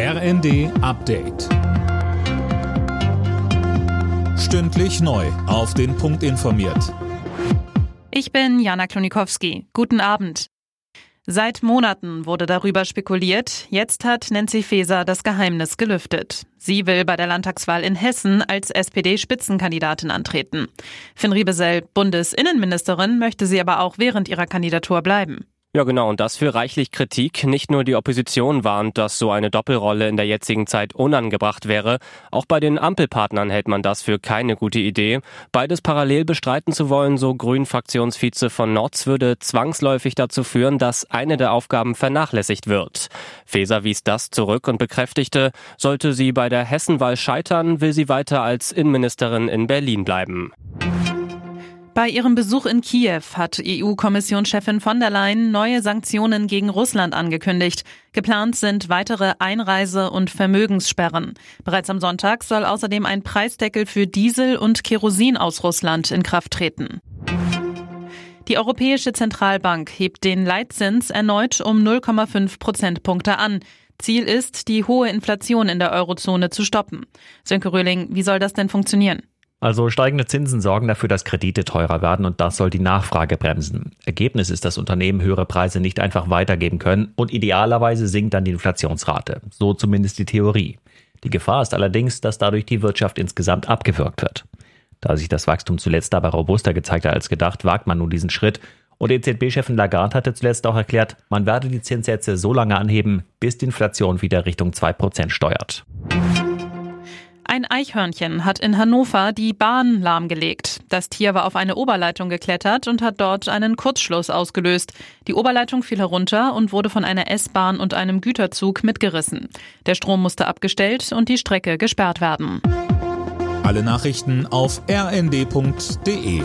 RND Update. Stündlich neu. Auf den Punkt informiert. Ich bin Jana Klonikowski. Guten Abend. Seit Monaten wurde darüber spekuliert. Jetzt hat Nancy Faeser das Geheimnis gelüftet. Sie will bei der Landtagswahl in Hessen als SPD-Spitzenkandidatin antreten. Finn Riebesell, Bundesinnenministerin, möchte sie aber auch während ihrer Kandidatur bleiben. Ja, genau, und das für reichlich Kritik. Nicht nur die Opposition warnt, dass so eine Doppelrolle in der jetzigen Zeit unangebracht wäre. Auch bei den Ampelpartnern hält man das für keine gute Idee. Beides parallel bestreiten zu wollen, so Grün-Fraktionsvize von Notz, würde zwangsläufig dazu führen, dass eine der Aufgaben vernachlässigt wird. Feser wies das zurück und bekräftigte, sollte sie bei der Hessenwahl scheitern, will sie weiter als Innenministerin in Berlin bleiben. Bei ihrem Besuch in Kiew hat EU-Kommissionschefin von der Leyen neue Sanktionen gegen Russland angekündigt. Geplant sind weitere Einreise- und Vermögenssperren. Bereits am Sonntag soll außerdem ein Preisdeckel für Diesel und Kerosin aus Russland in Kraft treten. Die Europäische Zentralbank hebt den Leitzins erneut um 0,5 Prozentpunkte an. Ziel ist, die hohe Inflation in der Eurozone zu stoppen. Sönke Röhling, wie soll das denn funktionieren? Also steigende Zinsen sorgen dafür, dass Kredite teurer werden und das soll die Nachfrage bremsen. Ergebnis ist, dass Unternehmen höhere Preise nicht einfach weitergeben können und idealerweise sinkt dann die Inflationsrate. So zumindest die Theorie. Die Gefahr ist allerdings, dass dadurch die Wirtschaft insgesamt abgewürgt wird. Da sich das Wachstum zuletzt aber robuster gezeigt hat als gedacht, wagt man nun diesen Schritt. Und EZB-Chefin Lagarde hatte zuletzt auch erklärt, man werde die Zinssätze so lange anheben, bis die Inflation wieder Richtung 2% steuert. Ein Eichhörnchen hat in Hannover die Bahn lahmgelegt. Das Tier war auf eine Oberleitung geklettert und hat dort einen Kurzschluss ausgelöst. Die Oberleitung fiel herunter und wurde von einer S-Bahn und einem Güterzug mitgerissen. Der Strom musste abgestellt und die Strecke gesperrt werden. Alle Nachrichten auf rnd.de